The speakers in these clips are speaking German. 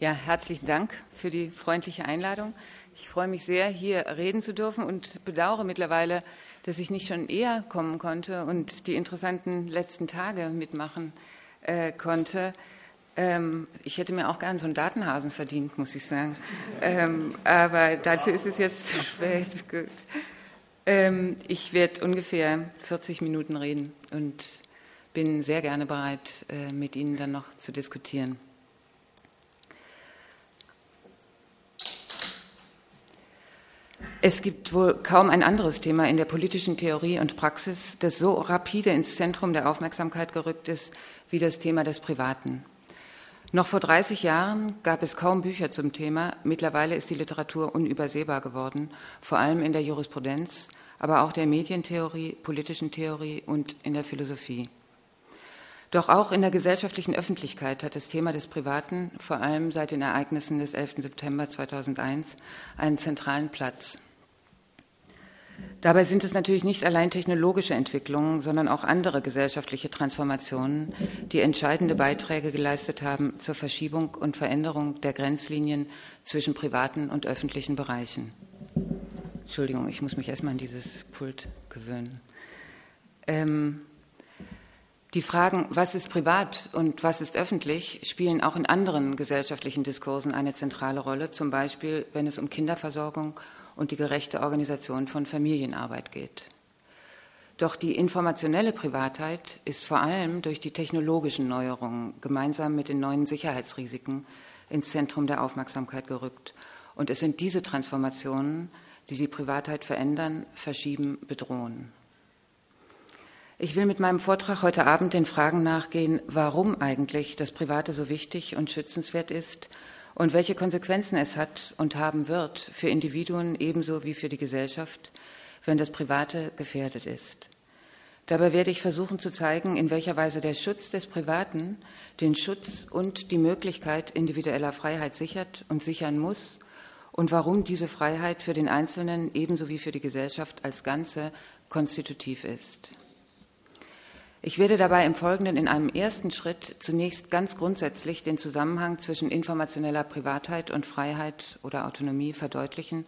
Ja, herzlichen Dank für die freundliche Einladung. Ich freue mich sehr, hier reden zu dürfen und bedauere mittlerweile, dass ich nicht schon eher kommen konnte und die interessanten letzten Tage mitmachen äh, konnte. Ähm, ich hätte mir auch gern so einen Datenhasen verdient, muss ich sagen. Ähm, aber dazu ist es jetzt zu spät. Ähm, ich werde ungefähr 40 Minuten reden und bin sehr gerne bereit, äh, mit Ihnen dann noch zu diskutieren. Es gibt wohl kaum ein anderes Thema in der politischen Theorie und Praxis, das so rapide ins Zentrum der Aufmerksamkeit gerückt ist wie das Thema des Privaten. Noch vor 30 Jahren gab es kaum Bücher zum Thema. Mittlerweile ist die Literatur unübersehbar geworden, vor allem in der Jurisprudenz, aber auch der Medientheorie, politischen Theorie und in der Philosophie. Doch auch in der gesellschaftlichen Öffentlichkeit hat das Thema des Privaten, vor allem seit den Ereignissen des 11. September 2001, einen zentralen Platz. Dabei sind es natürlich nicht allein technologische Entwicklungen, sondern auch andere gesellschaftliche Transformationen, die entscheidende Beiträge geleistet haben zur Verschiebung und Veränderung der Grenzlinien zwischen privaten und öffentlichen Bereichen. Entschuldigung, ich muss mich erstmal an dieses Pult gewöhnen. Ähm, die Fragen, was ist privat und was ist öffentlich, spielen auch in anderen gesellschaftlichen Diskursen eine zentrale Rolle, zum Beispiel wenn es um Kinderversorgung und die gerechte Organisation von Familienarbeit geht. Doch die informationelle Privatheit ist vor allem durch die technologischen Neuerungen gemeinsam mit den neuen Sicherheitsrisiken ins Zentrum der Aufmerksamkeit gerückt. Und es sind diese Transformationen, die die Privatheit verändern, verschieben, bedrohen. Ich will mit meinem Vortrag heute Abend den Fragen nachgehen, warum eigentlich das Private so wichtig und schützenswert ist und welche Konsequenzen es hat und haben wird für Individuen ebenso wie für die Gesellschaft, wenn das Private gefährdet ist. Dabei werde ich versuchen zu zeigen, in welcher Weise der Schutz des Privaten den Schutz und die Möglichkeit individueller Freiheit sichert und sichern muss und warum diese Freiheit für den Einzelnen ebenso wie für die Gesellschaft als Ganze konstitutiv ist. Ich werde dabei im Folgenden in einem ersten Schritt zunächst ganz grundsätzlich den Zusammenhang zwischen informationeller Privatheit und Freiheit oder Autonomie verdeutlichen,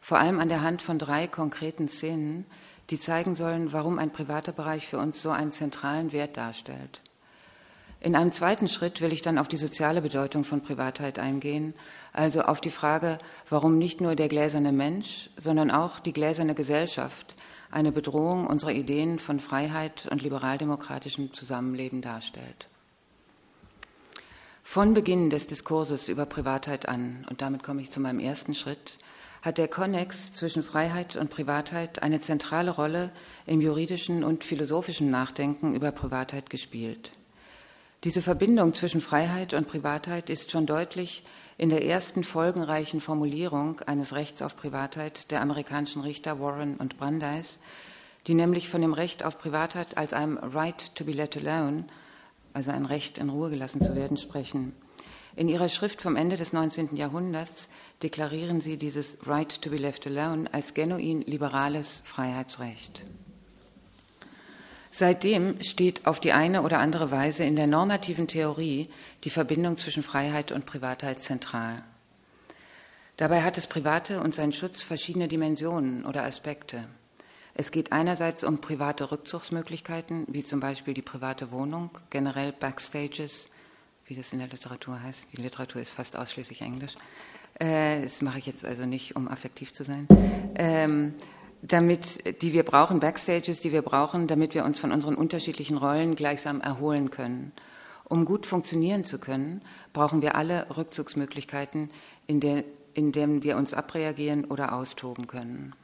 vor allem an der Hand von drei konkreten Szenen, die zeigen sollen, warum ein privater Bereich für uns so einen zentralen Wert darstellt. In einem zweiten Schritt will ich dann auf die soziale Bedeutung von Privatheit eingehen, also auf die Frage, warum nicht nur der gläserne Mensch, sondern auch die gläserne Gesellschaft eine Bedrohung unserer Ideen von Freiheit und liberaldemokratischem Zusammenleben darstellt. Von Beginn des Diskurses über Privatheit an, und damit komme ich zu meinem ersten Schritt, hat der Konnex zwischen Freiheit und Privatheit eine zentrale Rolle im juridischen und philosophischen Nachdenken über Privatheit gespielt. Diese Verbindung zwischen Freiheit und Privatheit ist schon deutlich in der ersten folgenreichen Formulierung eines Rechts auf Privatheit der amerikanischen Richter Warren und Brandeis, die nämlich von dem Recht auf Privatheit als einem Right to be let alone, also ein Recht in Ruhe gelassen zu werden, sprechen. In ihrer Schrift vom Ende des 19. Jahrhunderts deklarieren sie dieses Right to be left alone als genuin liberales Freiheitsrecht. Seitdem steht auf die eine oder andere Weise in der normativen Theorie die Verbindung zwischen Freiheit und Privatheit zentral. Dabei hat das Private und sein Schutz verschiedene Dimensionen oder Aspekte. Es geht einerseits um private Rückzugsmöglichkeiten, wie zum Beispiel die private Wohnung, generell Backstages, wie das in der Literatur heißt. Die Literatur ist fast ausschließlich Englisch. Äh, das mache ich jetzt also nicht, um affektiv zu sein. Damit, die wir brauchen, Backstages, die wir brauchen, damit wir uns von unseren unterschiedlichen Rollen gleichsam erholen können. Um gut funktionieren zu können, brauchen wir alle Rückzugsmöglichkeiten, in, der, in denen wir uns abreagieren oder austoben können.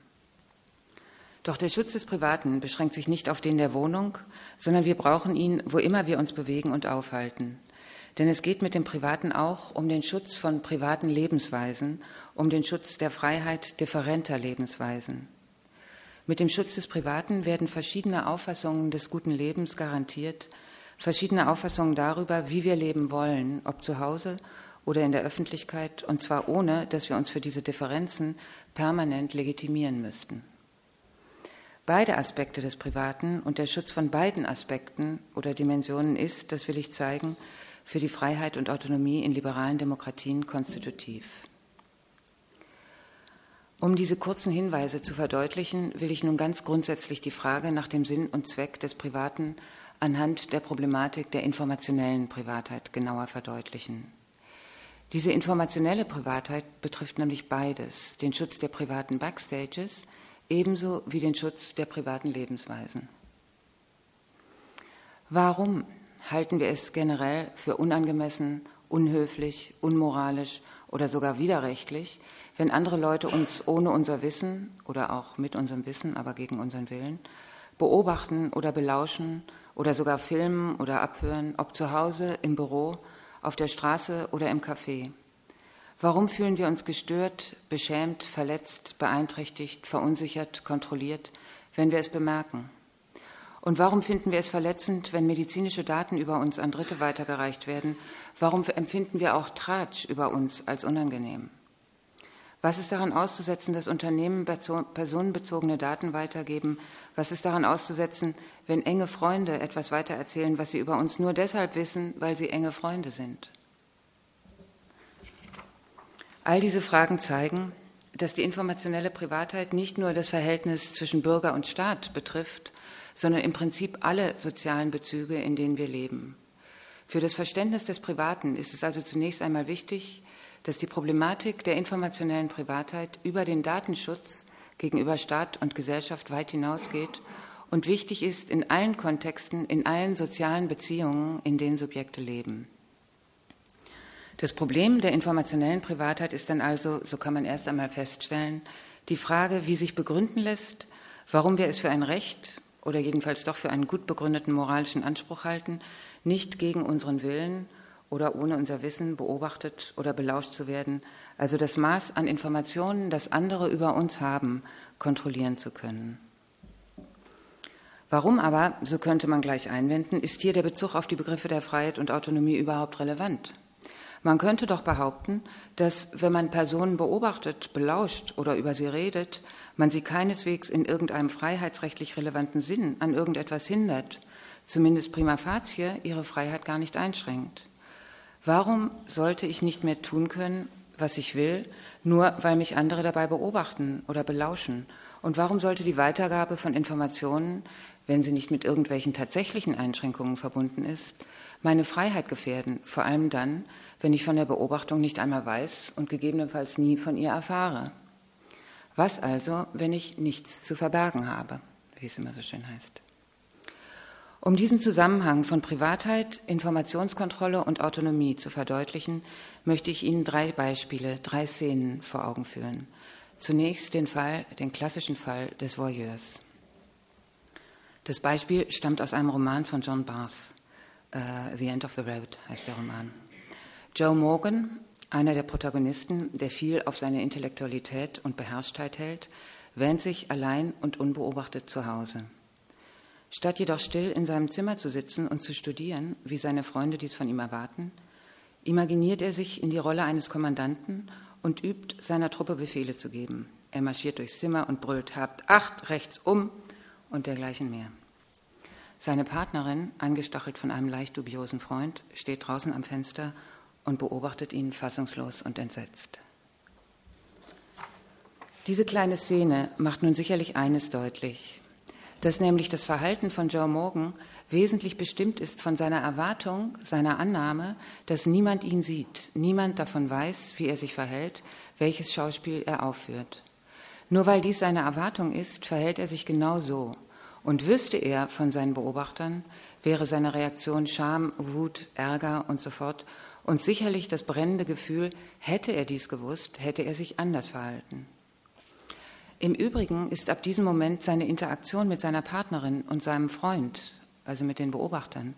Doch der Schutz des Privaten beschränkt sich nicht auf den der Wohnung, sondern wir brauchen ihn, wo immer wir uns bewegen und aufhalten. Denn es geht mit dem Privaten auch um den Schutz von privaten Lebensweisen, um den Schutz der Freiheit differenter Lebensweisen. Mit dem Schutz des Privaten werden verschiedene Auffassungen des guten Lebens garantiert, verschiedene Auffassungen darüber, wie wir leben wollen, ob zu Hause oder in der Öffentlichkeit, und zwar ohne, dass wir uns für diese Differenzen permanent legitimieren müssten. Beide Aspekte des Privaten und der Schutz von beiden Aspekten oder Dimensionen ist, das will ich zeigen, für die Freiheit und Autonomie in liberalen Demokratien konstitutiv. Um diese kurzen Hinweise zu verdeutlichen, will ich nun ganz grundsätzlich die Frage nach dem Sinn und Zweck des Privaten anhand der Problematik der informationellen Privatheit genauer verdeutlichen. Diese informationelle Privatheit betrifft nämlich beides, den Schutz der privaten Backstages ebenso wie den Schutz der privaten Lebensweisen. Warum halten wir es generell für unangemessen, unhöflich, unmoralisch oder sogar widerrechtlich, wenn andere Leute uns ohne unser Wissen oder auch mit unserem Wissen, aber gegen unseren Willen, beobachten oder belauschen oder sogar filmen oder abhören, ob zu Hause, im Büro, auf der Straße oder im Café. Warum fühlen wir uns gestört, beschämt, verletzt, beeinträchtigt, verunsichert, kontrolliert, wenn wir es bemerken? Und warum finden wir es verletzend, wenn medizinische Daten über uns an Dritte weitergereicht werden? Warum empfinden wir auch Tratsch über uns als unangenehm? Was ist daran auszusetzen, dass Unternehmen personenbezogene Daten weitergeben? Was ist daran auszusetzen, wenn enge Freunde etwas weitererzählen, was sie über uns nur deshalb wissen, weil sie enge Freunde sind? All diese Fragen zeigen, dass die informationelle Privatheit nicht nur das Verhältnis zwischen Bürger und Staat betrifft, sondern im Prinzip alle sozialen Bezüge, in denen wir leben. Für das Verständnis des Privaten ist es also zunächst einmal wichtig, dass die Problematik der informationellen Privatheit über den Datenschutz gegenüber Staat und Gesellschaft weit hinausgeht und wichtig ist in allen Kontexten, in allen sozialen Beziehungen, in denen Subjekte leben. Das Problem der informationellen Privatheit ist dann also, so kann man erst einmal feststellen, die Frage, wie sich begründen lässt, warum wir es für ein Recht oder jedenfalls doch für einen gut begründeten moralischen Anspruch halten, nicht gegen unseren Willen oder ohne unser Wissen beobachtet oder belauscht zu werden, also das Maß an Informationen, das andere über uns haben, kontrollieren zu können. Warum aber, so könnte man gleich einwenden, ist hier der Bezug auf die Begriffe der Freiheit und Autonomie überhaupt relevant? Man könnte doch behaupten, dass wenn man Personen beobachtet, belauscht oder über sie redet, man sie keineswegs in irgendeinem freiheitsrechtlich relevanten Sinn an irgendetwas hindert, zumindest prima facie ihre Freiheit gar nicht einschränkt. Warum sollte ich nicht mehr tun können, was ich will, nur weil mich andere dabei beobachten oder belauschen? Und warum sollte die Weitergabe von Informationen, wenn sie nicht mit irgendwelchen tatsächlichen Einschränkungen verbunden ist, meine Freiheit gefährden, vor allem dann, wenn ich von der Beobachtung nicht einmal weiß und gegebenenfalls nie von ihr erfahre? Was also, wenn ich nichts zu verbergen habe, wie es immer so schön heißt? Um diesen Zusammenhang von Privatheit, Informationskontrolle und Autonomie zu verdeutlichen, möchte ich Ihnen drei Beispiele, drei Szenen vor Augen führen. Zunächst den Fall, den klassischen Fall des Voyeurs. Das Beispiel stammt aus einem Roman von John Barth. Uh, the End of the Road heißt der Roman. Joe Morgan, einer der Protagonisten, der viel auf seine Intellektualität und Beherrschtheit hält, wähnt sich allein und unbeobachtet zu Hause. Statt jedoch still in seinem Zimmer zu sitzen und zu studieren, wie seine Freunde dies von ihm erwarten, imaginiert er sich in die Rolle eines Kommandanten und übt, seiner Truppe Befehle zu geben. Er marschiert durchs Zimmer und brüllt, habt acht, rechts um und dergleichen mehr. Seine Partnerin, angestachelt von einem leicht dubiosen Freund, steht draußen am Fenster und beobachtet ihn fassungslos und entsetzt. Diese kleine Szene macht nun sicherlich eines deutlich dass nämlich das Verhalten von Joe Morgan wesentlich bestimmt ist von seiner Erwartung, seiner Annahme, dass niemand ihn sieht, niemand davon weiß, wie er sich verhält, welches Schauspiel er aufführt. Nur weil dies seine Erwartung ist, verhält er sich genau so. Und wüsste er von seinen Beobachtern, wäre seine Reaktion Scham, Wut, Ärger und so fort und sicherlich das brennende Gefühl, hätte er dies gewusst, hätte er sich anders verhalten. Im Übrigen ist ab diesem Moment seine Interaktion mit seiner Partnerin und seinem Freund, also mit den Beobachtern,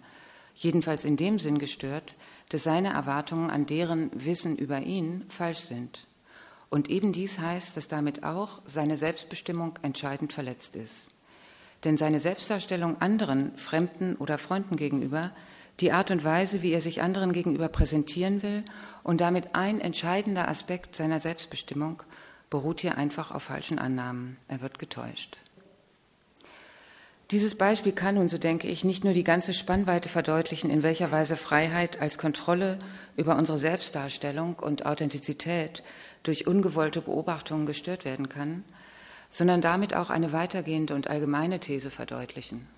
jedenfalls in dem Sinn gestört, dass seine Erwartungen an deren Wissen über ihn falsch sind. Und eben dies heißt, dass damit auch seine Selbstbestimmung entscheidend verletzt ist. Denn seine Selbstdarstellung anderen, Fremden oder Freunden gegenüber, die Art und Weise, wie er sich anderen gegenüber präsentieren will und damit ein entscheidender Aspekt seiner Selbstbestimmung, beruht hier einfach auf falschen Annahmen. Er wird getäuscht. Dieses Beispiel kann nun, so denke ich, nicht nur die ganze Spannweite verdeutlichen, in welcher Weise Freiheit als Kontrolle über unsere Selbstdarstellung und Authentizität durch ungewollte Beobachtungen gestört werden kann, sondern damit auch eine weitergehende und allgemeine These verdeutlichen.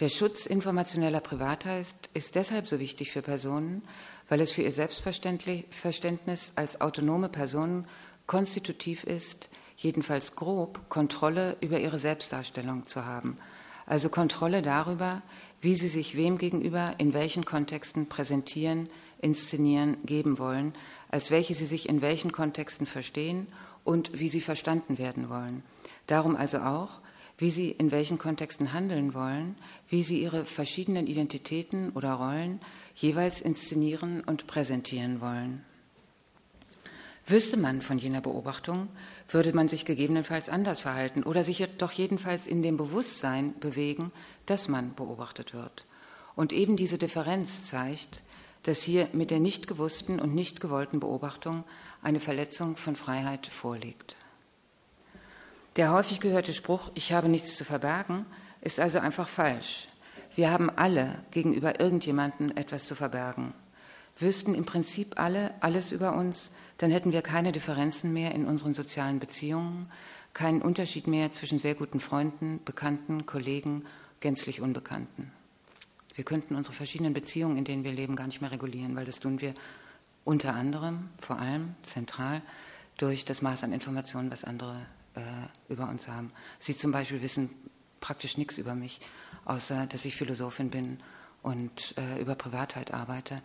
Der Schutz informationeller Privatheit ist deshalb so wichtig für Personen, weil es für ihr Selbstverständnis als autonome Personen konstitutiv ist, jedenfalls grob, Kontrolle über ihre Selbstdarstellung zu haben. Also Kontrolle darüber, wie sie sich wem gegenüber in welchen Kontexten präsentieren, inszenieren, geben wollen, als welche sie sich in welchen Kontexten verstehen und wie sie verstanden werden wollen. Darum also auch, wie sie in welchen Kontexten handeln wollen, wie sie ihre verschiedenen Identitäten oder Rollen jeweils inszenieren und präsentieren wollen. Wüsste man von jener Beobachtung, würde man sich gegebenenfalls anders verhalten oder sich doch jedenfalls in dem Bewusstsein bewegen, dass man beobachtet wird. Und eben diese Differenz zeigt, dass hier mit der nicht gewussten und nicht gewollten Beobachtung eine Verletzung von Freiheit vorliegt. Der häufig gehörte Spruch, ich habe nichts zu verbergen, ist also einfach falsch. Wir haben alle gegenüber irgendjemanden etwas zu verbergen. Wüssten im Prinzip alle alles über uns, dann hätten wir keine Differenzen mehr in unseren sozialen Beziehungen, keinen Unterschied mehr zwischen sehr guten Freunden, Bekannten, Kollegen, gänzlich Unbekannten. Wir könnten unsere verschiedenen Beziehungen, in denen wir leben, gar nicht mehr regulieren, weil das tun wir unter anderem, vor allem zentral, durch das Maß an Informationen, was andere äh, über uns haben. Sie zum Beispiel wissen praktisch nichts über mich, außer dass ich Philosophin bin und äh, über Privatheit arbeite.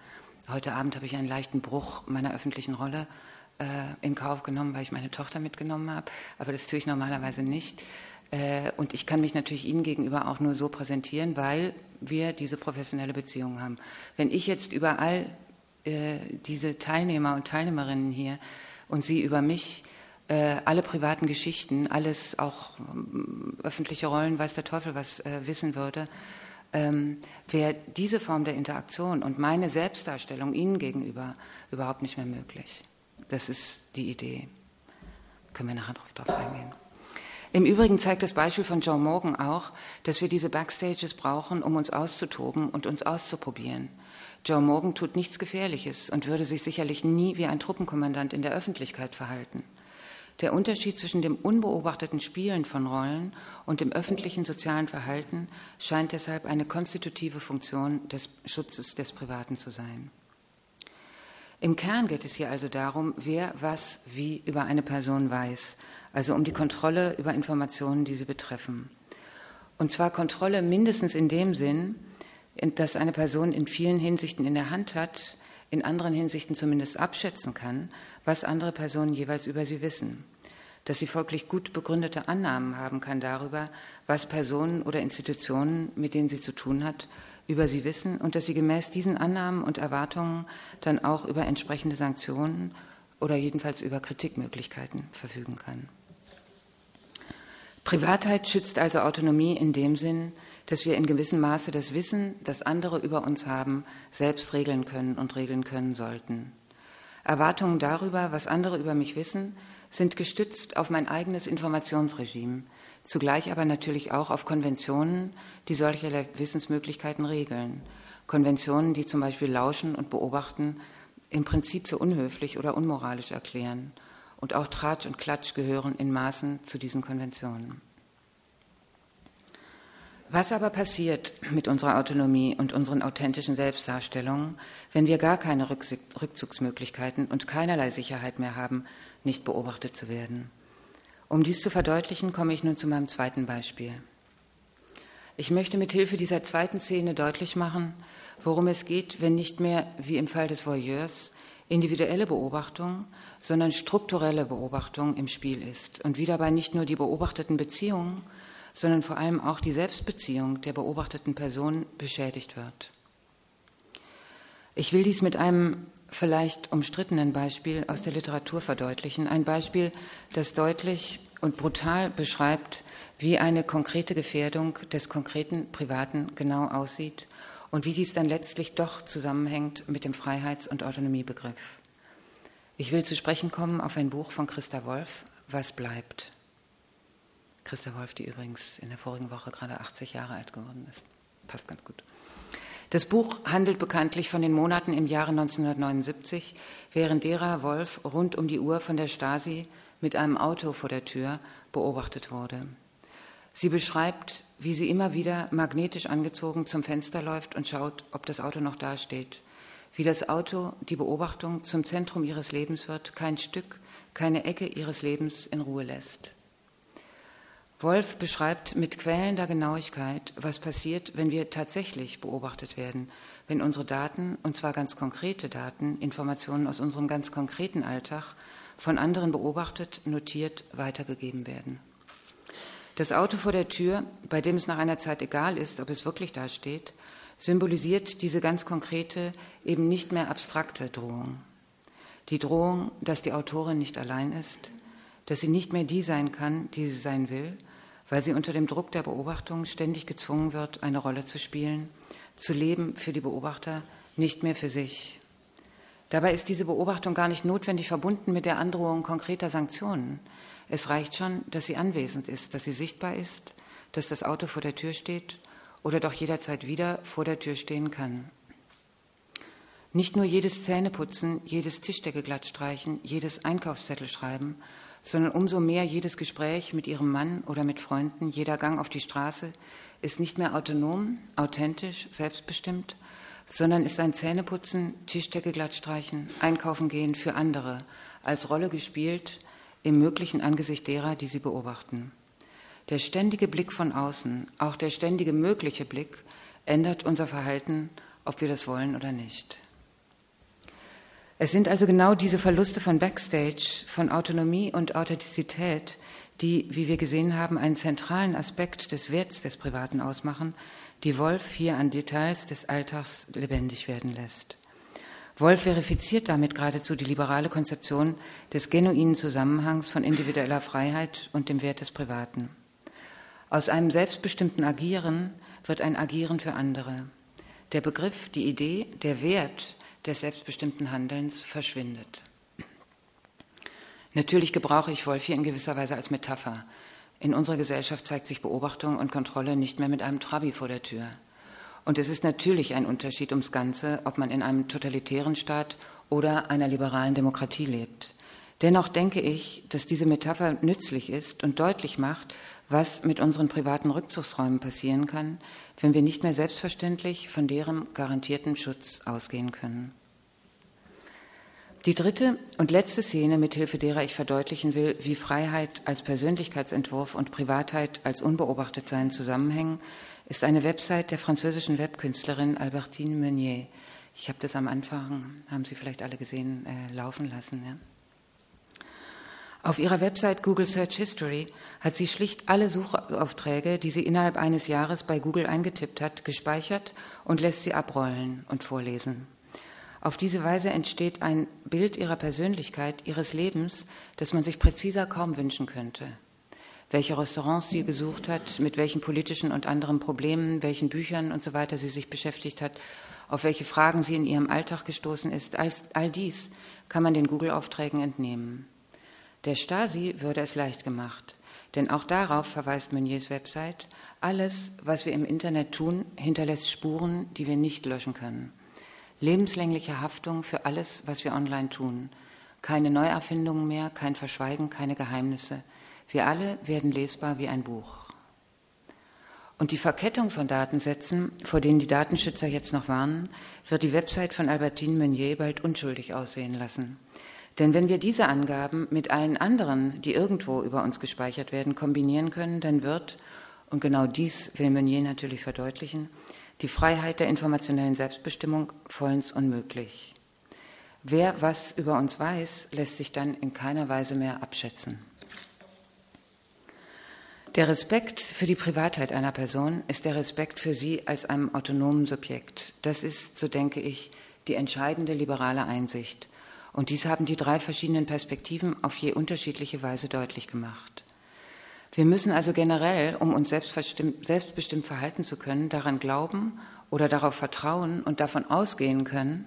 Heute Abend habe ich einen leichten Bruch meiner öffentlichen Rolle äh, in Kauf genommen, weil ich meine Tochter mitgenommen habe. Aber das tue ich normalerweise nicht. Äh, und ich kann mich natürlich Ihnen gegenüber auch nur so präsentieren, weil wir diese professionelle Beziehung haben. Wenn ich jetzt überall äh, diese Teilnehmer und Teilnehmerinnen hier und Sie über mich alle privaten Geschichten, alles auch ähm, öffentliche Rollen, weiß der Teufel was wissen würde, ähm, wäre diese Form der Interaktion und meine Selbstdarstellung Ihnen gegenüber überhaupt nicht mehr möglich. Das ist die Idee. Können wir nachher drauf eingehen. Im Übrigen zeigt das Beispiel von Joe Morgan auch, dass wir diese Backstages brauchen, um uns auszutoben und uns auszuprobieren. Joe Morgan tut nichts Gefährliches und würde sich sicherlich nie wie ein Truppenkommandant in der Öffentlichkeit verhalten. Der Unterschied zwischen dem unbeobachteten Spielen von Rollen und dem öffentlichen sozialen Verhalten scheint deshalb eine konstitutive Funktion des Schutzes des Privaten zu sein. Im Kern geht es hier also darum, wer was wie über eine Person weiß, also um die Kontrolle über Informationen, die sie betreffen. Und zwar Kontrolle mindestens in dem Sinn, dass eine Person in vielen Hinsichten in der Hand hat, in anderen Hinsichten zumindest abschätzen kann, was andere Personen jeweils über sie wissen, dass sie folglich gut begründete Annahmen haben kann darüber, was Personen oder Institutionen, mit denen sie zu tun hat, über sie wissen und dass sie gemäß diesen Annahmen und Erwartungen dann auch über entsprechende Sanktionen oder jedenfalls über Kritikmöglichkeiten verfügen kann. Privatheit schützt also Autonomie in dem Sinn, dass wir in gewissem Maße das Wissen, das andere über uns haben, selbst regeln können und regeln können sollten. Erwartungen darüber, was andere über mich wissen, sind gestützt auf mein eigenes Informationsregime, zugleich aber natürlich auch auf Konventionen, die solche Wissensmöglichkeiten regeln. Konventionen, die zum Beispiel Lauschen und Beobachten im Prinzip für unhöflich oder unmoralisch erklären. Und auch Tratsch und Klatsch gehören in Maßen zu diesen Konventionen. Was aber passiert mit unserer Autonomie und unseren authentischen Selbstdarstellungen, wenn wir gar keine Rückzugsmöglichkeiten und keinerlei Sicherheit mehr haben, nicht beobachtet zu werden? Um dies zu verdeutlichen, komme ich nun zu meinem zweiten Beispiel. Ich möchte mit Hilfe dieser zweiten Szene deutlich machen, worum es geht, wenn nicht mehr, wie im Fall des Voyeurs, individuelle Beobachtung, sondern strukturelle Beobachtung im Spiel ist und wie dabei nicht nur die beobachteten Beziehungen, sondern vor allem auch die Selbstbeziehung der beobachteten Person beschädigt wird. Ich will dies mit einem vielleicht umstrittenen Beispiel aus der Literatur verdeutlichen. Ein Beispiel, das deutlich und brutal beschreibt, wie eine konkrete Gefährdung des konkreten Privaten genau aussieht und wie dies dann letztlich doch zusammenhängt mit dem Freiheits- und Autonomiebegriff. Ich will zu sprechen kommen auf ein Buch von Christa Wolf, Was bleibt. Christa Wolf, die übrigens in der vorigen Woche gerade 80 Jahre alt geworden ist. Passt ganz gut. Das Buch handelt bekanntlich von den Monaten im Jahre 1979, während derer Wolf rund um die Uhr von der Stasi mit einem Auto vor der Tür beobachtet wurde. Sie beschreibt, wie sie immer wieder magnetisch angezogen zum Fenster läuft und schaut, ob das Auto noch dasteht. Wie das Auto, die Beobachtung, zum Zentrum ihres Lebens wird, kein Stück, keine Ecke ihres Lebens in Ruhe lässt. Wolf beschreibt mit quälender Genauigkeit, was passiert, wenn wir tatsächlich beobachtet werden, wenn unsere Daten, und zwar ganz konkrete Daten, Informationen aus unserem ganz konkreten Alltag, von anderen beobachtet, notiert, weitergegeben werden. Das Auto vor der Tür, bei dem es nach einer Zeit egal ist, ob es wirklich da steht, symbolisiert diese ganz konkrete, eben nicht mehr abstrakte Drohung. Die Drohung, dass die Autorin nicht allein ist, dass sie nicht mehr die sein kann, die sie sein will, weil sie unter dem Druck der Beobachtung ständig gezwungen wird, eine Rolle zu spielen, zu leben für die Beobachter, nicht mehr für sich. Dabei ist diese Beobachtung gar nicht notwendig verbunden mit der Androhung konkreter Sanktionen. Es reicht schon, dass sie anwesend ist, dass sie sichtbar ist, dass das Auto vor der Tür steht oder doch jederzeit wieder vor der Tür stehen kann. Nicht nur jedes Zähneputzen, jedes Tischdecke glatt streichen, jedes Einkaufszettel schreiben, sondern umso mehr jedes Gespräch mit ihrem Mann oder mit Freunden, jeder Gang auf die Straße ist nicht mehr autonom, authentisch, selbstbestimmt, sondern ist ein Zähneputzen, Tischdecke glatt streichen, einkaufen gehen für andere, als Rolle gespielt im möglichen Angesicht derer, die sie beobachten. Der ständige Blick von außen, auch der ständige mögliche Blick, ändert unser Verhalten, ob wir das wollen oder nicht. Es sind also genau diese Verluste von Backstage, von Autonomie und Authentizität, die, wie wir gesehen haben, einen zentralen Aspekt des Werts des Privaten ausmachen, die Wolf hier an Details des Alltags lebendig werden lässt. Wolf verifiziert damit geradezu die liberale Konzeption des genuinen Zusammenhangs von individueller Freiheit und dem Wert des Privaten. Aus einem selbstbestimmten Agieren wird ein Agieren für andere. Der Begriff, die Idee, der Wert des selbstbestimmten Handelns verschwindet. Natürlich gebrauche ich Wolf hier in gewisser Weise als Metapher. In unserer Gesellschaft zeigt sich Beobachtung und Kontrolle nicht mehr mit einem Trabi vor der Tür. Und es ist natürlich ein Unterschied ums Ganze, ob man in einem totalitären Staat oder einer liberalen Demokratie lebt. Dennoch denke ich, dass diese Metapher nützlich ist und deutlich macht, was mit unseren privaten Rückzugsräumen passieren kann, wenn wir nicht mehr selbstverständlich von deren garantierten Schutz ausgehen können. Die dritte und letzte Szene, mithilfe derer ich verdeutlichen will, wie Freiheit als Persönlichkeitsentwurf und Privatheit als Unbeobachtetsein zusammenhängen, ist eine Website der französischen Webkünstlerin Albertine Meunier. Ich habe das am Anfang, haben Sie vielleicht alle gesehen, äh, laufen lassen. Ja? Auf ihrer Website Google Search History hat sie schlicht alle Suchaufträge, die sie innerhalb eines Jahres bei Google eingetippt hat, gespeichert und lässt sie abrollen und vorlesen. Auf diese Weise entsteht ein Bild ihrer Persönlichkeit, ihres Lebens, das man sich präziser kaum wünschen könnte. Welche Restaurants sie gesucht hat, mit welchen politischen und anderen Problemen, welchen Büchern und so weiter sie sich beschäftigt hat, auf welche Fragen sie in ihrem Alltag gestoßen ist, all dies kann man den Google-Aufträgen entnehmen. Der Stasi würde es leicht gemacht, denn auch darauf verweist Meuniers Website, alles, was wir im Internet tun, hinterlässt Spuren, die wir nicht löschen können. Lebenslängliche Haftung für alles, was wir online tun. Keine Neuerfindungen mehr, kein Verschweigen, keine Geheimnisse. Wir alle werden lesbar wie ein Buch. Und die Verkettung von Datensätzen, vor denen die Datenschützer jetzt noch warnen, wird die Website von Albertine Meunier bald unschuldig aussehen lassen. Denn wenn wir diese Angaben mit allen anderen, die irgendwo über uns gespeichert werden, kombinieren können, dann wird, und genau dies will Meunier natürlich verdeutlichen, die Freiheit der informationellen Selbstbestimmung vollends unmöglich. Wer was über uns weiß, lässt sich dann in keiner Weise mehr abschätzen. Der Respekt für die Privatheit einer Person ist der Respekt für sie als einem autonomen Subjekt. Das ist, so denke ich, die entscheidende liberale Einsicht. Und dies haben die drei verschiedenen Perspektiven auf je unterschiedliche Weise deutlich gemacht. Wir müssen also generell, um uns selbstbestimmt verhalten zu können, daran glauben oder darauf vertrauen und davon ausgehen können,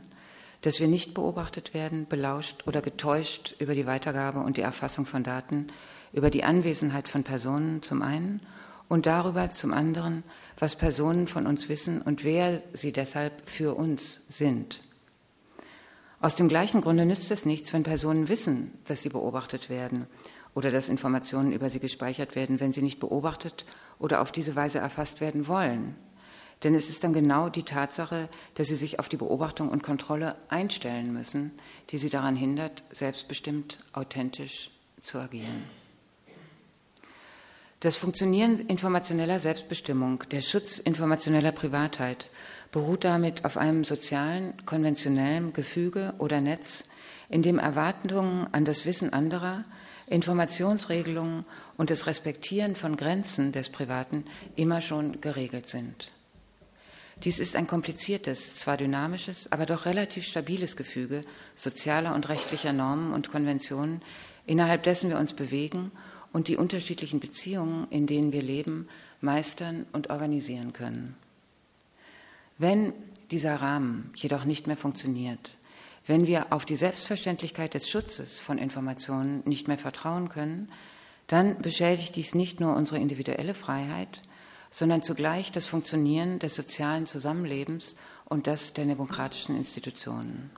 dass wir nicht beobachtet werden, belauscht oder getäuscht über die Weitergabe und die Erfassung von Daten, über die Anwesenheit von Personen zum einen und darüber zum anderen, was Personen von uns wissen und wer sie deshalb für uns sind. Aus dem gleichen Grunde nützt es nichts, wenn Personen wissen, dass sie beobachtet werden oder dass Informationen über sie gespeichert werden, wenn sie nicht beobachtet oder auf diese Weise erfasst werden wollen. Denn es ist dann genau die Tatsache, dass sie sich auf die Beobachtung und Kontrolle einstellen müssen, die sie daran hindert, selbstbestimmt, authentisch zu agieren. Das Funktionieren informationeller Selbstbestimmung, der Schutz informationeller Privatheit beruht damit auf einem sozialen, konventionellen Gefüge oder Netz, in dem Erwartungen an das Wissen anderer, Informationsregelungen und das Respektieren von Grenzen des Privaten immer schon geregelt sind. Dies ist ein kompliziertes, zwar dynamisches, aber doch relativ stabiles Gefüge sozialer und rechtlicher Normen und Konventionen, innerhalb dessen wir uns bewegen und die unterschiedlichen Beziehungen, in denen wir leben, meistern und organisieren können. Wenn dieser Rahmen jedoch nicht mehr funktioniert, wenn wir auf die Selbstverständlichkeit des Schutzes von Informationen nicht mehr vertrauen können, dann beschädigt dies nicht nur unsere individuelle Freiheit, sondern zugleich das Funktionieren des sozialen Zusammenlebens und das der demokratischen Institutionen.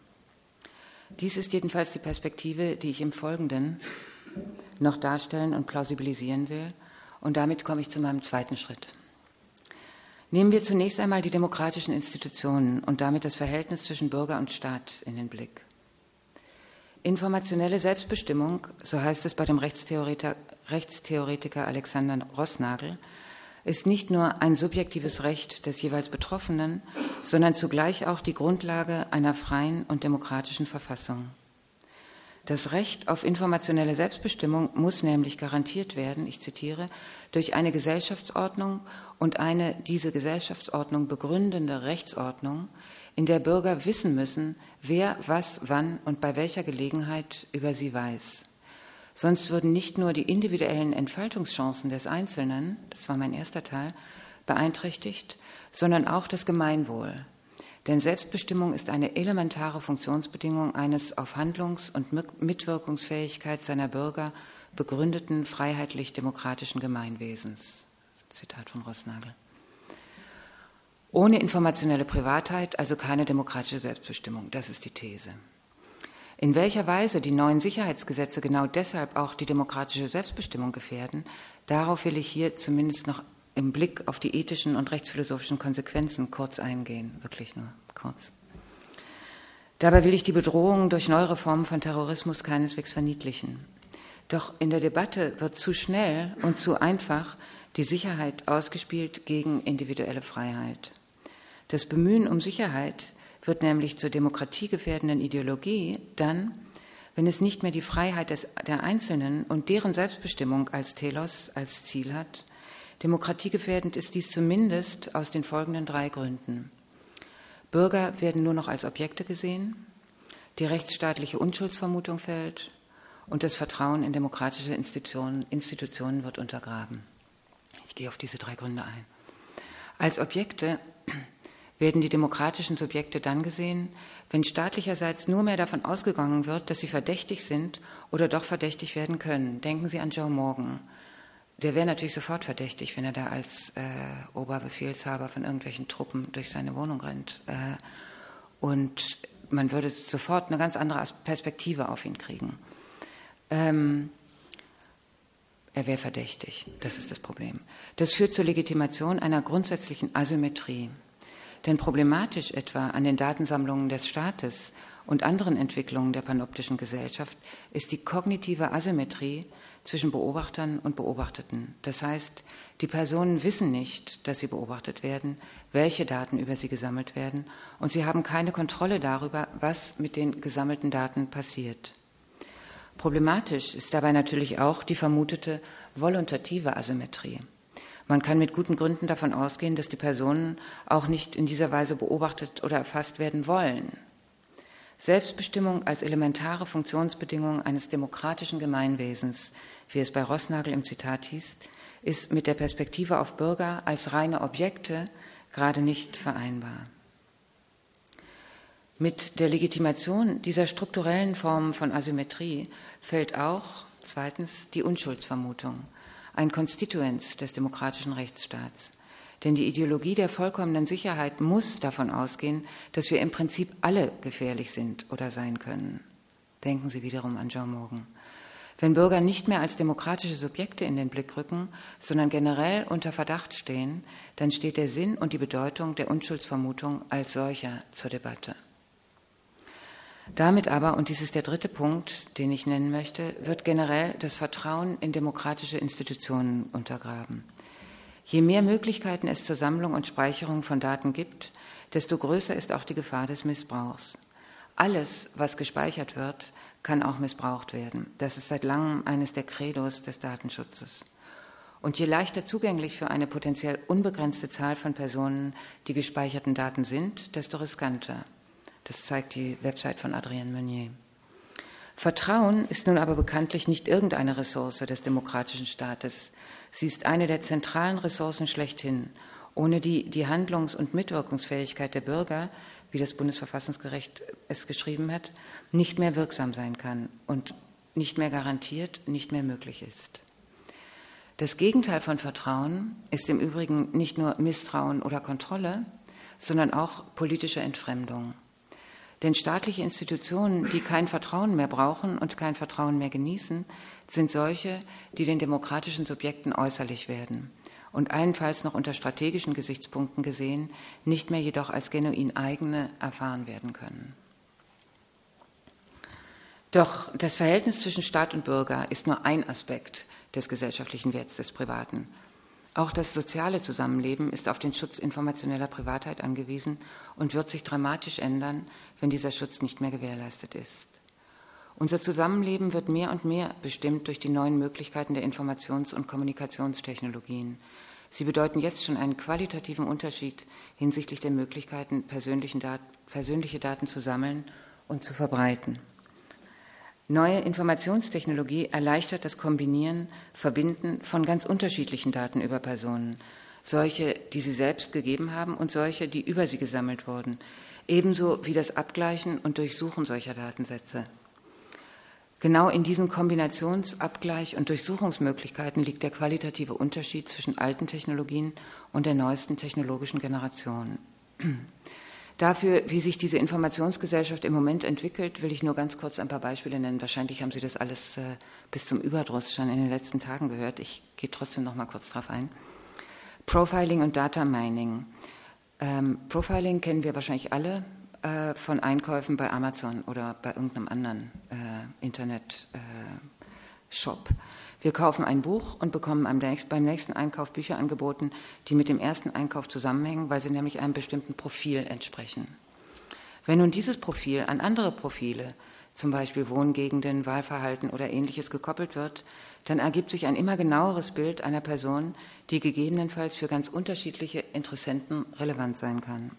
Dies ist jedenfalls die Perspektive, die ich im Folgenden noch darstellen und plausibilisieren will, und damit komme ich zu meinem zweiten Schritt. Nehmen wir zunächst einmal die demokratischen Institutionen und damit das Verhältnis zwischen Bürger und Staat in den Blick. Informationelle Selbstbestimmung, so heißt es bei dem Rechtstheoretiker, Rechtstheoretiker Alexander Rossnagel, ist nicht nur ein subjektives Recht des jeweils Betroffenen, sondern zugleich auch die Grundlage einer freien und demokratischen Verfassung. Das Recht auf informationelle Selbstbestimmung muss nämlich garantiert werden, ich zitiere, durch eine Gesellschaftsordnung und eine diese Gesellschaftsordnung begründende Rechtsordnung, in der Bürger wissen müssen, wer was wann und bei welcher Gelegenheit über sie weiß. Sonst würden nicht nur die individuellen Entfaltungschancen des Einzelnen, das war mein erster Teil, beeinträchtigt, sondern auch das Gemeinwohl, denn Selbstbestimmung ist eine elementare Funktionsbedingung eines auf Handlungs- und Mitwirkungsfähigkeit seiner Bürger begründeten freiheitlich-demokratischen Gemeinwesens. Zitat von Rossnagel. Ohne informationelle Privatheit also keine demokratische Selbstbestimmung. Das ist die These. In welcher Weise die neuen Sicherheitsgesetze genau deshalb auch die demokratische Selbstbestimmung gefährden, darauf will ich hier zumindest noch im Blick auf die ethischen und rechtsphilosophischen Konsequenzen kurz eingehen, wirklich nur kurz. Dabei will ich die Bedrohung durch neuere Formen von Terrorismus keineswegs verniedlichen. Doch in der Debatte wird zu schnell und zu einfach die Sicherheit ausgespielt gegen individuelle Freiheit. Das Bemühen um Sicherheit wird nämlich zur demokratiegefährdenden Ideologie dann, wenn es nicht mehr die Freiheit des, der Einzelnen und deren Selbstbestimmung als Telos, als Ziel hat, Demokratiegefährdend ist dies zumindest aus den folgenden drei Gründen. Bürger werden nur noch als Objekte gesehen, die rechtsstaatliche Unschuldsvermutung fällt und das Vertrauen in demokratische Institutionen, Institutionen wird untergraben. Ich gehe auf diese drei Gründe ein. Als Objekte werden die demokratischen Subjekte dann gesehen, wenn staatlicherseits nur mehr davon ausgegangen wird, dass sie verdächtig sind oder doch verdächtig werden können. Denken Sie an Joe Morgan, der wäre natürlich sofort verdächtig, wenn er da als äh, Oberbefehlshaber von irgendwelchen Truppen durch seine Wohnung rennt. Äh, und man würde sofort eine ganz andere Perspektive auf ihn kriegen. Ähm, er wäre verdächtig, das ist das Problem. Das führt zur Legitimation einer grundsätzlichen Asymmetrie. Denn problematisch etwa an den Datensammlungen des Staates und anderen Entwicklungen der panoptischen Gesellschaft ist die kognitive Asymmetrie zwischen Beobachtern und Beobachteten. Das heißt, die Personen wissen nicht, dass sie beobachtet werden, welche Daten über sie gesammelt werden, und sie haben keine Kontrolle darüber, was mit den gesammelten Daten passiert. Problematisch ist dabei natürlich auch die vermutete volontative Asymmetrie. Man kann mit guten Gründen davon ausgehen, dass die Personen auch nicht in dieser Weise beobachtet oder erfasst werden wollen. Selbstbestimmung als elementare Funktionsbedingung eines demokratischen Gemeinwesens wie es bei Rossnagel im Zitat hieß, ist mit der Perspektive auf Bürger als reine Objekte gerade nicht vereinbar. Mit der Legitimation dieser strukturellen Formen von Asymmetrie fällt auch, Zweitens die Unschuldsvermutung, ein Konstituenz des demokratischen Rechtsstaats. Denn die Ideologie der vollkommenen Sicherheit muss davon ausgehen, dass wir im Prinzip alle gefährlich sind oder sein können. Denken Sie wiederum an John Morgan. Wenn Bürger nicht mehr als demokratische Subjekte in den Blick rücken, sondern generell unter Verdacht stehen, dann steht der Sinn und die Bedeutung der Unschuldsvermutung als solcher zur Debatte. Damit aber, und dies ist der dritte Punkt, den ich nennen möchte, wird generell das Vertrauen in demokratische Institutionen untergraben. Je mehr Möglichkeiten es zur Sammlung und Speicherung von Daten gibt, desto größer ist auch die Gefahr des Missbrauchs. Alles, was gespeichert wird, kann auch missbraucht werden. Das ist seit langem eines der Credos des Datenschutzes. Und je leichter zugänglich für eine potenziell unbegrenzte Zahl von Personen die gespeicherten Daten sind, desto riskanter. Das zeigt die Website von Adrienne Meunier. Vertrauen ist nun aber bekanntlich nicht irgendeine Ressource des demokratischen Staates. Sie ist eine der zentralen Ressourcen schlechthin, ohne die die Handlungs- und Mitwirkungsfähigkeit der Bürger, wie das Bundesverfassungsgericht es geschrieben hat, nicht mehr wirksam sein kann und nicht mehr garantiert, nicht mehr möglich ist. Das Gegenteil von Vertrauen ist im Übrigen nicht nur Misstrauen oder Kontrolle, sondern auch politische Entfremdung. Denn staatliche Institutionen, die kein Vertrauen mehr brauchen und kein Vertrauen mehr genießen, sind solche, die den demokratischen Subjekten äußerlich werden und allenfalls noch unter strategischen Gesichtspunkten gesehen, nicht mehr jedoch als genuin eigene erfahren werden können. Doch das Verhältnis zwischen Staat und Bürger ist nur ein Aspekt des gesellschaftlichen Werts des Privaten. Auch das soziale Zusammenleben ist auf den Schutz informationeller Privatheit angewiesen und wird sich dramatisch ändern, wenn dieser Schutz nicht mehr gewährleistet ist. Unser Zusammenleben wird mehr und mehr bestimmt durch die neuen Möglichkeiten der Informations- und Kommunikationstechnologien. Sie bedeuten jetzt schon einen qualitativen Unterschied hinsichtlich der Möglichkeiten, persönliche Daten zu sammeln und zu verbreiten. Neue Informationstechnologie erleichtert das Kombinieren, Verbinden von ganz unterschiedlichen Daten über Personen, solche, die sie selbst gegeben haben und solche, die über sie gesammelt wurden, ebenso wie das Abgleichen und Durchsuchen solcher Datensätze. Genau in diesen Kombinationsabgleich- und Durchsuchungsmöglichkeiten liegt der qualitative Unterschied zwischen alten Technologien und der neuesten technologischen Generation. Dafür, wie sich diese Informationsgesellschaft im Moment entwickelt, will ich nur ganz kurz ein paar Beispiele nennen. Wahrscheinlich haben Sie das alles äh, bis zum Überdruss schon in den letzten Tagen gehört. Ich gehe trotzdem noch mal kurz darauf ein. Profiling und Data Mining. Ähm, Profiling kennen wir wahrscheinlich alle äh, von Einkäufen bei Amazon oder bei irgendeinem anderen äh, Internet-Shop. Äh, wir kaufen ein Buch und bekommen beim nächsten Einkauf Bücher angeboten, die mit dem ersten Einkauf zusammenhängen, weil sie nämlich einem bestimmten Profil entsprechen. Wenn nun dieses Profil an andere Profile, zum Beispiel Wohngegenden, Wahlverhalten oder ähnliches gekoppelt wird, dann ergibt sich ein immer genaueres Bild einer Person, die gegebenenfalls für ganz unterschiedliche Interessenten relevant sein kann.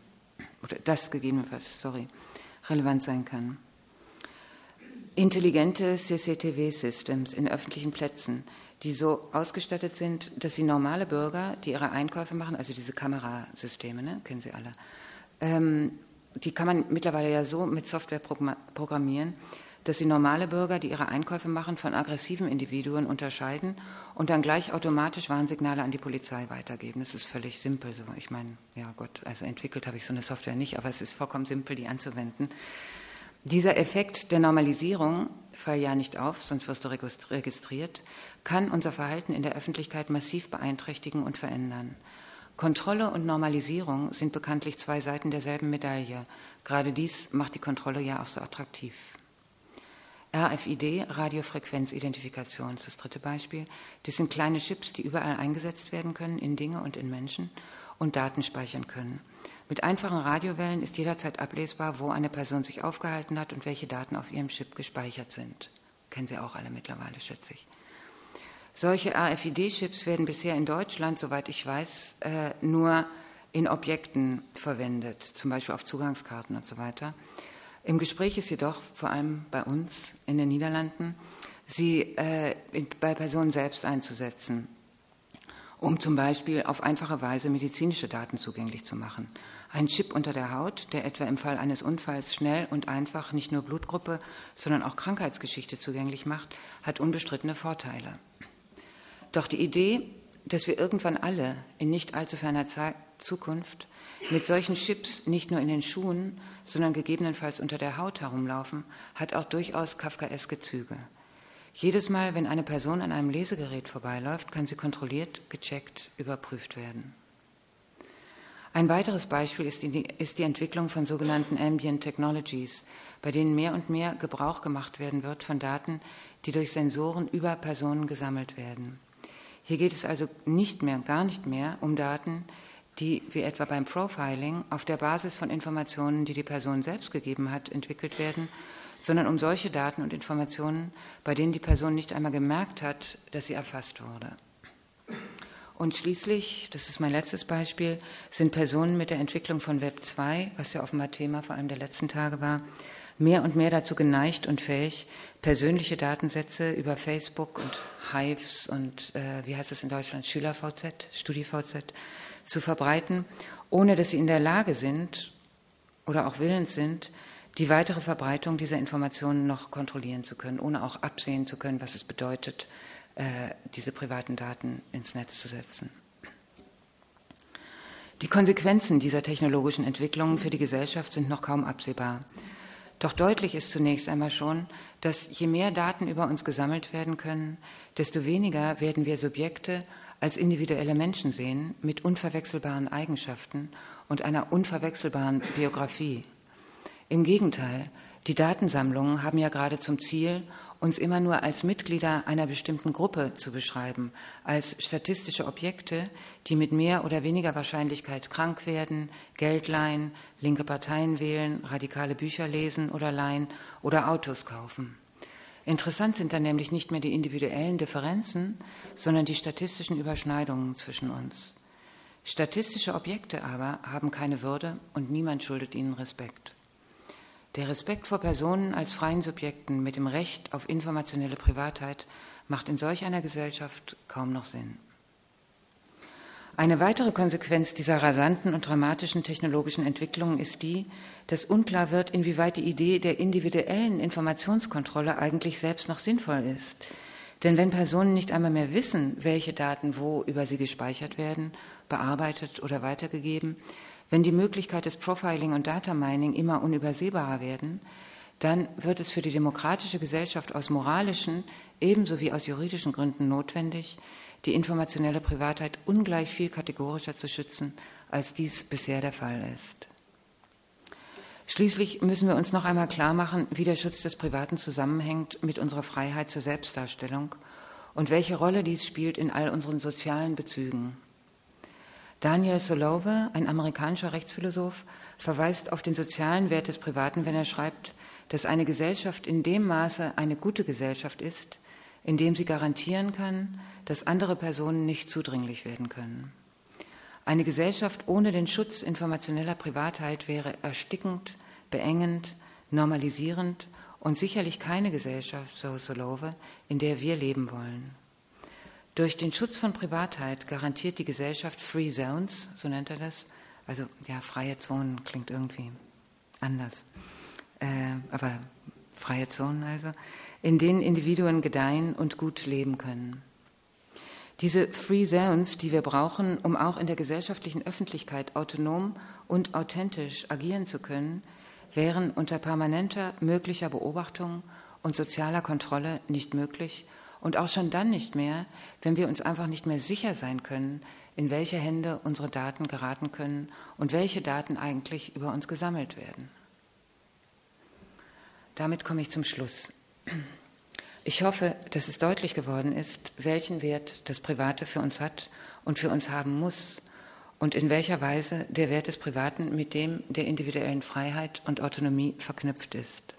Oder das gegebenenfalls, sorry, relevant sein kann. Intelligente CCTV-Systems in öffentlichen Plätzen, die so ausgestattet sind, dass sie normale Bürger, die ihre Einkäufe machen, also diese Kamerasysteme, ne, kennen Sie alle, ähm, die kann man mittlerweile ja so mit Software programmieren, dass sie normale Bürger, die ihre Einkäufe machen, von aggressiven Individuen unterscheiden und dann gleich automatisch Warnsignale an die Polizei weitergeben. Das ist völlig simpel. Ich meine, ja Gott, also entwickelt habe ich so eine Software nicht, aber es ist vollkommen simpel, die anzuwenden. Dieser Effekt der Normalisierung, fall ja nicht auf, sonst wirst du registriert, kann unser Verhalten in der Öffentlichkeit massiv beeinträchtigen und verändern. Kontrolle und Normalisierung sind bekanntlich zwei Seiten derselben Medaille. Gerade dies macht die Kontrolle ja auch so attraktiv. RFID, Radiofrequenzidentifikation, ist das dritte Beispiel. Das sind kleine Chips, die überall eingesetzt werden können, in Dinge und in Menschen und Daten speichern können. Mit einfachen Radiowellen ist jederzeit ablesbar, wo eine Person sich aufgehalten hat und welche Daten auf ihrem Chip gespeichert sind. Kennen Sie auch alle mittlerweile, schätze ich. Solche RFID-Chips werden bisher in Deutschland, soweit ich weiß, äh, nur in Objekten verwendet, zum Beispiel auf Zugangskarten und so weiter. Im Gespräch ist jedoch, vor allem bei uns in den Niederlanden, sie äh, bei Personen selbst einzusetzen, um zum Beispiel auf einfache Weise medizinische Daten zugänglich zu machen. Ein Chip unter der Haut, der etwa im Fall eines Unfalls schnell und einfach nicht nur Blutgruppe, sondern auch Krankheitsgeschichte zugänglich macht, hat unbestrittene Vorteile. Doch die Idee, dass wir irgendwann alle in nicht allzu ferner Zeit, Zukunft mit solchen Chips nicht nur in den Schuhen, sondern gegebenenfalls unter der Haut herumlaufen, hat auch durchaus kafkaeske Züge. Jedes Mal, wenn eine Person an einem Lesegerät vorbeiläuft, kann sie kontrolliert, gecheckt, überprüft werden. Ein weiteres Beispiel ist die, ist die, Entwicklung von sogenannten Ambient Technologies, bei denen mehr und mehr Gebrauch gemacht werden wird von Daten, die durch Sensoren über Personen gesammelt werden. Hier geht es also nicht mehr, gar nicht mehr um Daten, die, wie etwa beim Profiling, auf der Basis von Informationen, die die Person selbst gegeben hat, entwickelt werden, sondern um solche Daten und Informationen, bei denen die Person nicht einmal gemerkt hat, dass sie erfasst wurde. Und schließlich, das ist mein letztes Beispiel, sind Personen mit der Entwicklung von Web 2, was ja offenbar Thema vor allem der letzten Tage war, mehr und mehr dazu geneigt und fähig, persönliche Datensätze über Facebook und Hives und, äh, wie heißt es in Deutschland, SchülerVZ, StudiVZ, zu verbreiten, ohne dass sie in der Lage sind oder auch willens sind, die weitere Verbreitung dieser Informationen noch kontrollieren zu können, ohne auch absehen zu können, was es bedeutet, äh, diese privaten Daten ins Netz zu setzen. Die Konsequenzen dieser technologischen Entwicklungen für die Gesellschaft sind noch kaum absehbar. Doch deutlich ist zunächst einmal schon, dass je mehr Daten über uns gesammelt werden können, desto weniger werden wir Subjekte als individuelle Menschen sehen mit unverwechselbaren Eigenschaften und einer unverwechselbaren Biografie. Im Gegenteil, die Datensammlungen haben ja gerade zum Ziel, uns immer nur als Mitglieder einer bestimmten Gruppe zu beschreiben, als statistische Objekte, die mit mehr oder weniger Wahrscheinlichkeit krank werden, Geld leihen, linke Parteien wählen, radikale Bücher lesen oder leihen oder Autos kaufen. Interessant sind dann nämlich nicht mehr die individuellen Differenzen, sondern die statistischen Überschneidungen zwischen uns. Statistische Objekte aber haben keine Würde und niemand schuldet ihnen Respekt. Der Respekt vor Personen als freien Subjekten mit dem Recht auf informationelle Privatheit macht in solch einer Gesellschaft kaum noch Sinn. Eine weitere Konsequenz dieser rasanten und dramatischen technologischen Entwicklungen ist die, dass unklar wird, inwieweit die Idee der individuellen Informationskontrolle eigentlich selbst noch sinnvoll ist. Denn wenn Personen nicht einmal mehr wissen, welche Daten wo über sie gespeichert werden, bearbeitet oder weitergegeben, wenn die Möglichkeit des Profiling und Data Mining immer unübersehbarer werden, dann wird es für die demokratische Gesellschaft aus moralischen ebenso wie aus juridischen Gründen notwendig, die informationelle Privatheit ungleich viel kategorischer zu schützen, als dies bisher der Fall ist. Schließlich müssen wir uns noch einmal klar machen, wie der Schutz des Privaten zusammenhängt mit unserer Freiheit zur Selbstdarstellung und welche Rolle dies spielt in all unseren sozialen Bezügen. Daniel Solove, ein amerikanischer Rechtsphilosoph, verweist auf den sozialen Wert des Privaten, wenn er schreibt, dass eine Gesellschaft in dem Maße eine gute Gesellschaft ist, in dem sie garantieren kann, dass andere Personen nicht zudringlich werden können. Eine Gesellschaft ohne den Schutz informationeller Privatheit wäre erstickend, beengend, normalisierend und sicherlich keine Gesellschaft, so Solove, in der wir leben wollen. Durch den Schutz von Privatheit garantiert die Gesellschaft Free Zones, so nennt er das. Also ja, freie Zonen klingt irgendwie anders. Äh, aber freie Zonen also, in denen Individuen gedeihen und gut leben können. Diese Free Zones, die wir brauchen, um auch in der gesellschaftlichen Öffentlichkeit autonom und authentisch agieren zu können, wären unter permanenter möglicher Beobachtung und sozialer Kontrolle nicht möglich und auch schon dann nicht mehr, wenn wir uns einfach nicht mehr sicher sein können, in welche Hände unsere Daten geraten können und welche Daten eigentlich über uns gesammelt werden. Damit komme ich zum Schluss. Ich hoffe, dass es deutlich geworden ist, welchen Wert das Private für uns hat und für uns haben muss und in welcher Weise der Wert des Privaten mit dem der individuellen Freiheit und Autonomie verknüpft ist.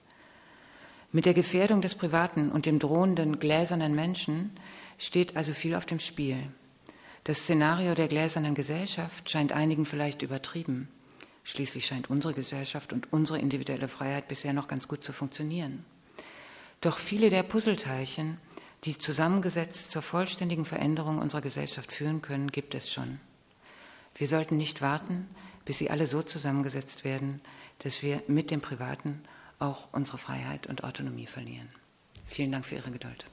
Mit der Gefährdung des Privaten und dem drohenden gläsernen Menschen steht also viel auf dem Spiel. Das Szenario der gläsernen Gesellschaft scheint einigen vielleicht übertrieben. Schließlich scheint unsere Gesellschaft und unsere individuelle Freiheit bisher noch ganz gut zu funktionieren. Doch viele der Puzzleteilchen, die zusammengesetzt zur vollständigen Veränderung unserer Gesellschaft führen können, gibt es schon. Wir sollten nicht warten, bis sie alle so zusammengesetzt werden, dass wir mit dem Privaten auch unsere Freiheit und Autonomie verlieren. Vielen Dank für Ihre Geduld.